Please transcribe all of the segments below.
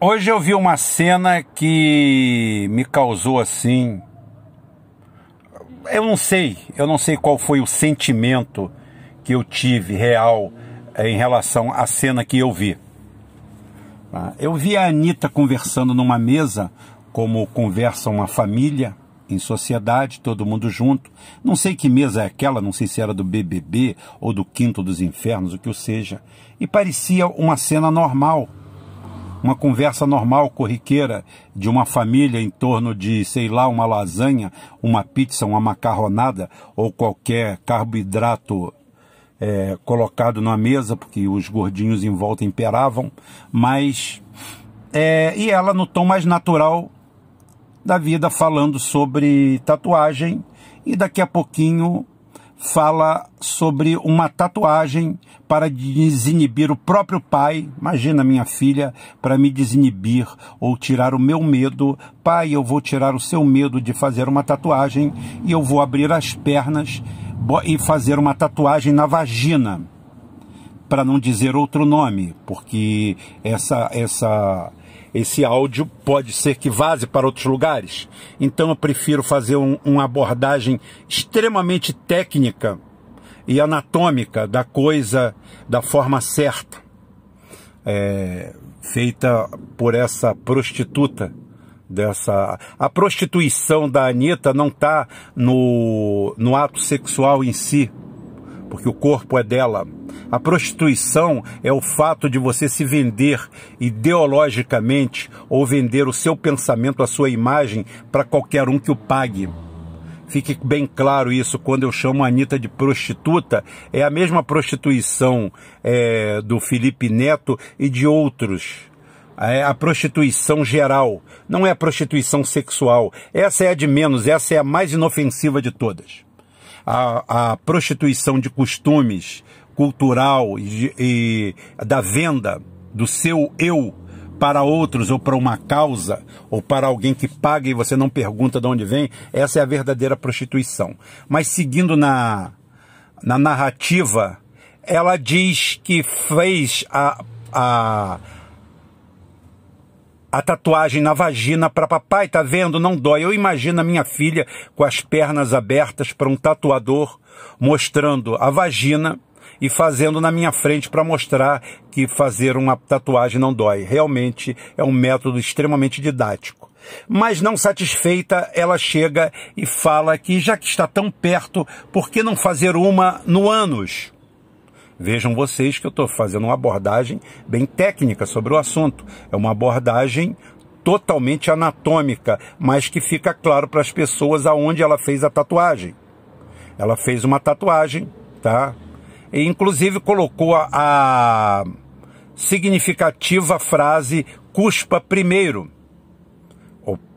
Hoje eu vi uma cena que me causou assim. Eu não sei, eu não sei qual foi o sentimento que eu tive real eh, em relação à cena que eu vi. Tá? Eu vi a Anitta conversando numa mesa, como conversa uma família, em sociedade, todo mundo junto. Não sei que mesa é aquela, não sei se era do BBB ou do Quinto dos Infernos, o que o seja. E parecia uma cena normal uma conversa normal, corriqueira, de uma família em torno de, sei lá, uma lasanha, uma pizza, uma macarronada ou qualquer carboidrato é, colocado na mesa, porque os gordinhos em volta imperavam, mas. É, e ela no tom mais natural da vida, falando sobre tatuagem, e daqui a pouquinho fala sobre uma tatuagem para desinibir o próprio pai. Imagina minha filha para me desinibir ou tirar o meu medo. Pai, eu vou tirar o seu medo de fazer uma tatuagem e eu vou abrir as pernas e fazer uma tatuagem na vagina. Para não dizer outro nome, porque essa essa esse áudio pode ser que vaze para outros lugares. Então eu prefiro fazer um, uma abordagem extremamente técnica e anatômica da coisa da forma certa, é, feita por essa prostituta. Dessa, a prostituição da Anitta não está no, no ato sexual em si, porque o corpo é dela a prostituição é o fato de você se vender ideologicamente ou vender o seu pensamento, a sua imagem para qualquer um que o pague. Fique bem claro isso quando eu chamo a Anitta de prostituta. É a mesma prostituição é, do Felipe Neto e de outros. É a prostituição geral, não é a prostituição sexual. Essa é a de menos, essa é a mais inofensiva de todas. A, a prostituição de costumes, cultural e, e da venda do seu eu para outros ou para uma causa ou para alguém que paga e você não pergunta de onde vem, essa é a verdadeira prostituição. Mas seguindo na, na narrativa, ela diz que fez a, a, a tatuagem na vagina para papai, tá vendo? Não dói. Eu imagino a minha filha com as pernas abertas para um tatuador mostrando a vagina e fazendo na minha frente para mostrar que fazer uma tatuagem não dói. Realmente é um método extremamente didático. Mas não satisfeita, ela chega e fala que já que está tão perto, por que não fazer uma no ânus? Vejam vocês que eu estou fazendo uma abordagem bem técnica sobre o assunto. É uma abordagem totalmente anatômica, mas que fica claro para as pessoas aonde ela fez a tatuagem. Ela fez uma tatuagem, tá? e inclusive colocou a, a significativa frase cuspa primeiro,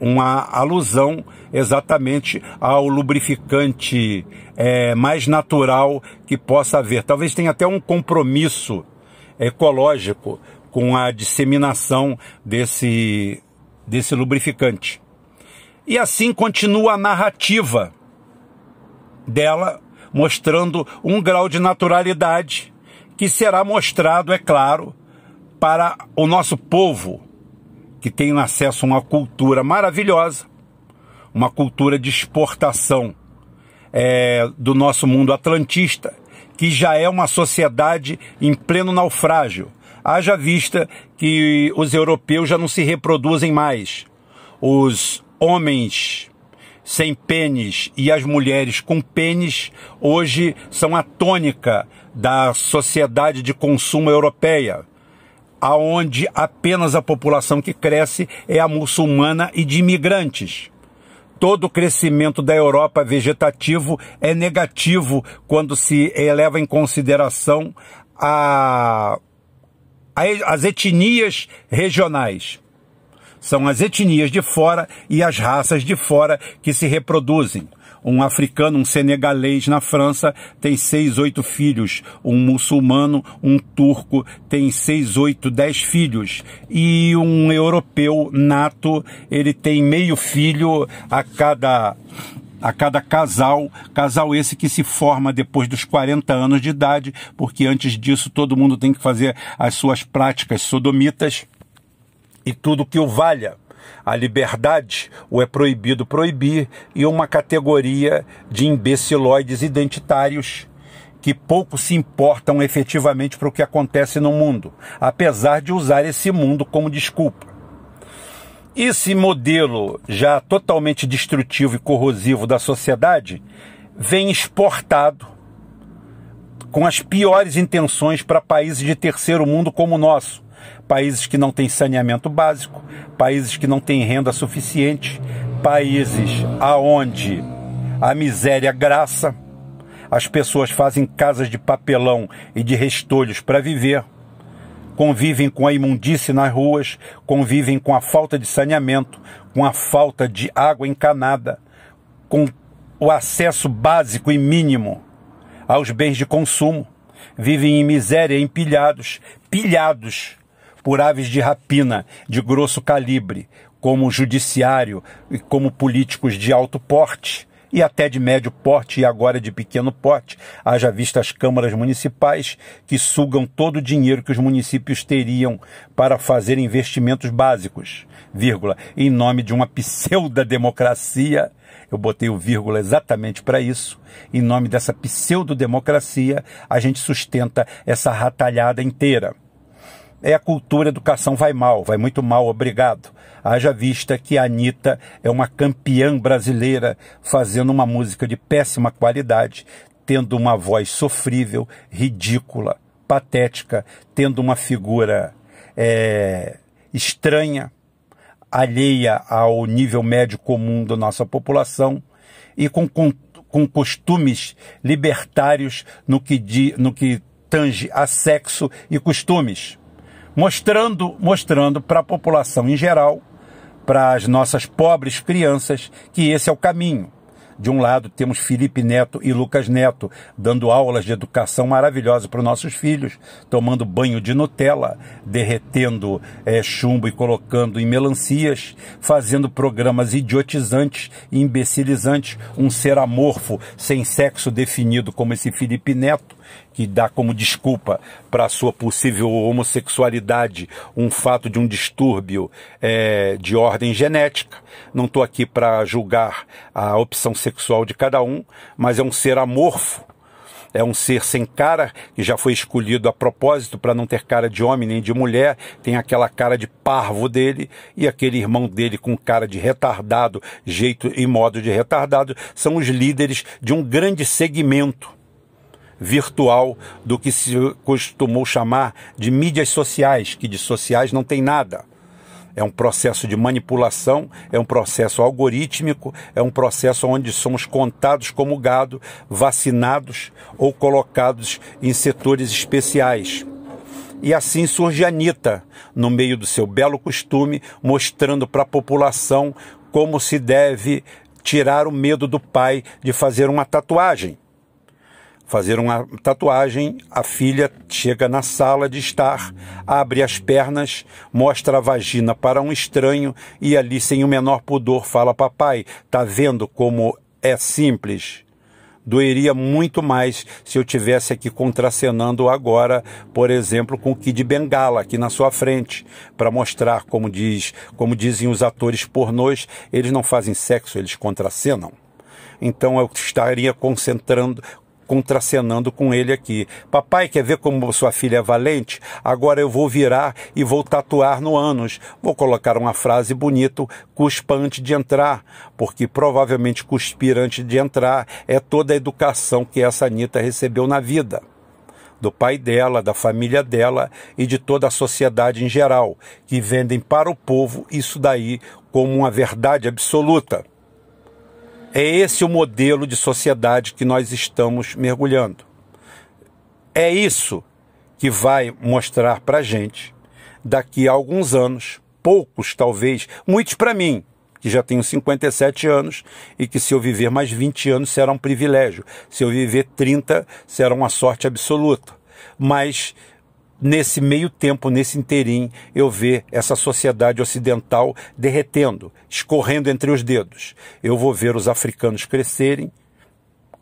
uma alusão exatamente ao lubrificante é, mais natural que possa haver. Talvez tenha até um compromisso ecológico com a disseminação desse, desse lubrificante. E assim continua a narrativa dela mostrando um grau de naturalidade que será mostrado, é claro, para o nosso povo, que tem acesso a uma cultura maravilhosa, uma cultura de exportação é, do nosso mundo atlantista, que já é uma sociedade em pleno naufrágio. Haja vista que os europeus já não se reproduzem mais. Os homens sem pênis e as mulheres com pênis hoje são a tônica da sociedade de consumo europeia, aonde apenas a população que cresce é a muçulmana e de imigrantes. Todo o crescimento da Europa vegetativo é negativo quando se eleva em consideração a, a, as etnias regionais. São as etnias de fora e as raças de fora que se reproduzem. Um africano, um senegalês na França tem seis, oito filhos. Um muçulmano, um turco tem seis, oito, dez filhos. E um europeu nato, ele tem meio filho a cada a cada casal, casal esse que se forma depois dos 40 anos de idade, porque antes disso todo mundo tem que fazer as suas práticas sodomitas e tudo que o valha. A liberdade o é proibido proibir e uma categoria de imbecilóides identitários que pouco se importam efetivamente para o que acontece no mundo, apesar de usar esse mundo como desculpa. Esse modelo já totalmente destrutivo e corrosivo da sociedade vem exportado com as piores intenções para países de terceiro mundo como o nosso. Países que não têm saneamento básico, países que não têm renda suficiente, países aonde a miséria graça, as pessoas fazem casas de papelão e de restolhos para viver, convivem com a imundície nas ruas, convivem com a falta de saneamento, com a falta de água encanada, com o acesso básico e mínimo aos bens de consumo, vivem em miséria empilhados, pilhados por aves de rapina de grosso calibre, como judiciário e como políticos de alto porte e até de médio porte e agora de pequeno porte, haja vista as câmaras municipais que sugam todo o dinheiro que os municípios teriam para fazer investimentos básicos, vírgula, em nome de uma pseudo-democracia eu botei o vírgula exatamente para isso. Em nome dessa pseudo-democracia, a gente sustenta essa ratalhada inteira. É a cultura educação vai mal, vai muito mal, obrigado. Haja vista que a Anitta é uma campeã brasileira fazendo uma música de péssima qualidade, tendo uma voz sofrível, ridícula, patética, tendo uma figura é, estranha, alheia ao nível médio comum da nossa população e com, com, com costumes libertários no que, di, no que tange a sexo e costumes, mostrando mostrando para a população em geral, para as nossas pobres crianças, que esse é o caminho. De um lado, temos Felipe Neto e Lucas Neto dando aulas de educação maravilhosas para os nossos filhos, tomando banho de Nutella, derretendo é, chumbo e colocando em melancias, fazendo programas idiotizantes e imbecilizantes, um ser amorfo, sem sexo definido como esse Felipe Neto, que dá como desculpa para sua possível homossexualidade um fato de um distúrbio é, de ordem genética. Não estou aqui para julgar a opção sexual de cada um, mas é um ser amorfo é um ser sem cara, que já foi escolhido a propósito para não ter cara de homem nem de mulher, tem aquela cara de parvo dele, e aquele irmão dele com cara de retardado, jeito e modo de retardado, são os líderes de um grande segmento virtual do que se costumou chamar de mídias sociais, que de sociais não tem nada. É um processo de manipulação, é um processo algorítmico, é um processo onde somos contados como gado, vacinados ou colocados em setores especiais. E assim surge a Anitta, no meio do seu belo costume, mostrando para a população como se deve tirar o medo do pai de fazer uma tatuagem fazer uma tatuagem, a filha chega na sala de estar, abre as pernas, mostra a vagina para um estranho e ali, sem o menor pudor, fala: Papai, tá vendo como é simples? Doeria muito mais se eu tivesse aqui contracenando agora, por exemplo, com o Kid Bengala aqui na sua frente, para mostrar como diz, como dizem os atores pornôs, eles não fazem sexo, eles contracenam. Então eu estaria concentrando, contracenando com ele aqui. Papai, quer ver como sua filha é valente? Agora eu vou virar e vou tatuar no ânus. Vou colocar uma frase bonita, cuspa antes de entrar, porque provavelmente cuspir antes de entrar é toda a educação que essa Anitta recebeu na vida do pai dela, da família dela e de toda a sociedade em geral, que vendem para o povo isso daí como uma verdade absoluta. É esse o modelo de sociedade que nós estamos mergulhando. É isso que vai mostrar para gente, daqui a alguns anos, poucos talvez, muitos para mim, que já tenho 57 anos e que se eu viver mais 20 anos será um privilégio, se eu viver 30 será uma sorte absoluta. Mas nesse meio tempo, nesse interim, eu ver essa sociedade ocidental derretendo, escorrendo entre os dedos. Eu vou ver os africanos crescerem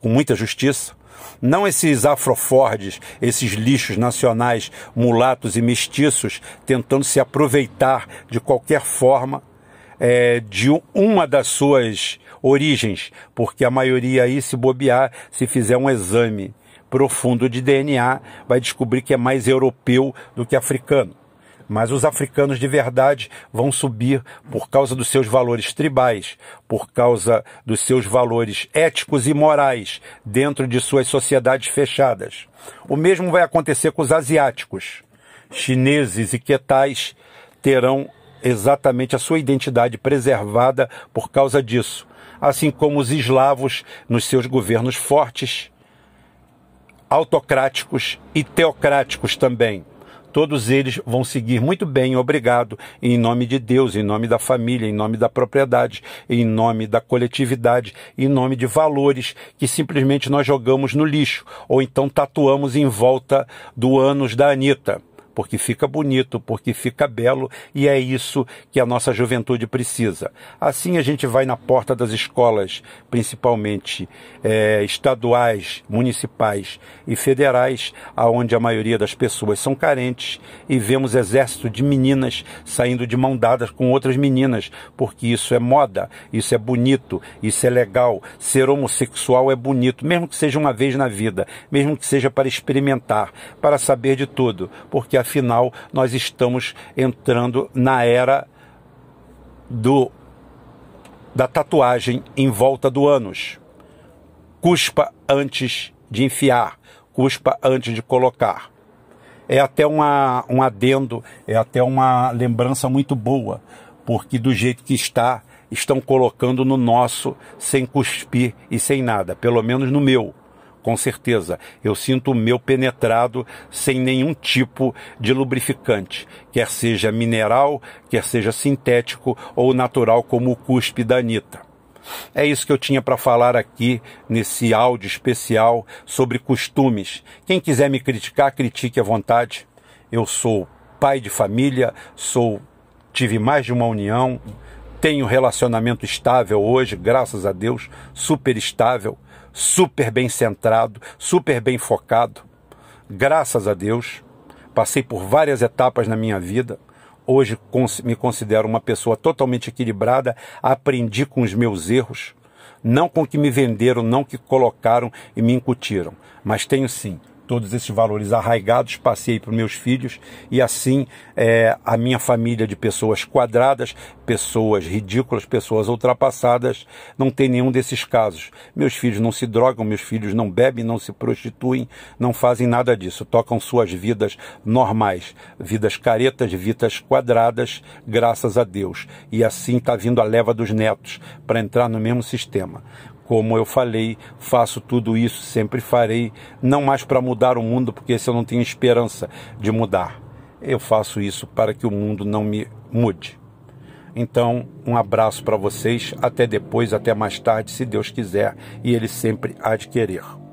com muita justiça, Não esses afrofordes, esses lixos nacionais, mulatos e mestiços, tentando se aproveitar de qualquer forma é, de uma das suas origens, porque a maioria aí, se bobear, se fizer um exame profundo de DNA, vai descobrir que é mais europeu do que africano. Mas os africanos de verdade vão subir por causa dos seus valores tribais, por causa dos seus valores éticos e morais dentro de suas sociedades fechadas. O mesmo vai acontecer com os asiáticos. Chineses e quetais terão exatamente a sua identidade preservada por causa disso, assim como os eslavos nos seus governos fortes, autocráticos e teocráticos também. Todos eles vão seguir muito bem, obrigado, em nome de Deus, em nome da família, em nome da propriedade, em nome da coletividade, em nome de valores que simplesmente nós jogamos no lixo, ou então tatuamos em volta do ânus da Anitta porque fica bonito, porque fica belo e é isso que a nossa juventude precisa. Assim a gente vai na porta das escolas, principalmente é, estaduais, municipais e federais, aonde a maioria das pessoas são carentes e vemos exército de meninas saindo de mão dadas com outras meninas, porque isso é moda, isso é bonito, isso é legal. Ser homossexual é bonito, mesmo que seja uma vez na vida, mesmo que seja para experimentar, para saber de tudo, porque a afinal nós estamos entrando na era do da tatuagem em volta do ânus. Cuspa antes de enfiar, cuspa antes de colocar. É até uma, um adendo, é até uma lembrança muito boa, porque do jeito que está, estão colocando no nosso sem cuspir e sem nada, pelo menos no meu com certeza. Eu sinto o meu penetrado sem nenhum tipo de lubrificante, quer seja mineral, quer seja sintético ou natural, como o cuspe da Anitta. É isso que eu tinha para falar aqui nesse áudio especial sobre costumes. Quem quiser me criticar, critique à vontade. Eu sou pai de família, sou tive mais de uma união, tenho relacionamento estável hoje, graças a Deus, super estável super bem centrado, super bem focado. Graças a Deus, passei por várias etapas na minha vida. Hoje me considero uma pessoa totalmente equilibrada, aprendi com os meus erros, não com o que me venderam, não que colocaram e me incutiram, mas tenho sim todos esses valores arraigados passei para meus filhos e assim é, a minha família de pessoas quadradas, pessoas ridículas, pessoas ultrapassadas, não tem nenhum desses casos. Meus filhos não se drogam, meus filhos não bebem, não se prostituem, não fazem nada disso, tocam suas vidas normais, vidas caretas, vidas quadradas, graças a Deus. E assim está vindo a leva dos netos para entrar no mesmo sistema. Como eu falei, faço tudo isso, sempre farei, não mais para mudar o mundo, porque esse eu não tenho esperança de mudar. Eu faço isso para que o mundo não me mude. Então, um abraço para vocês, até depois, até mais tarde, se Deus quiser, e Ele sempre de querer.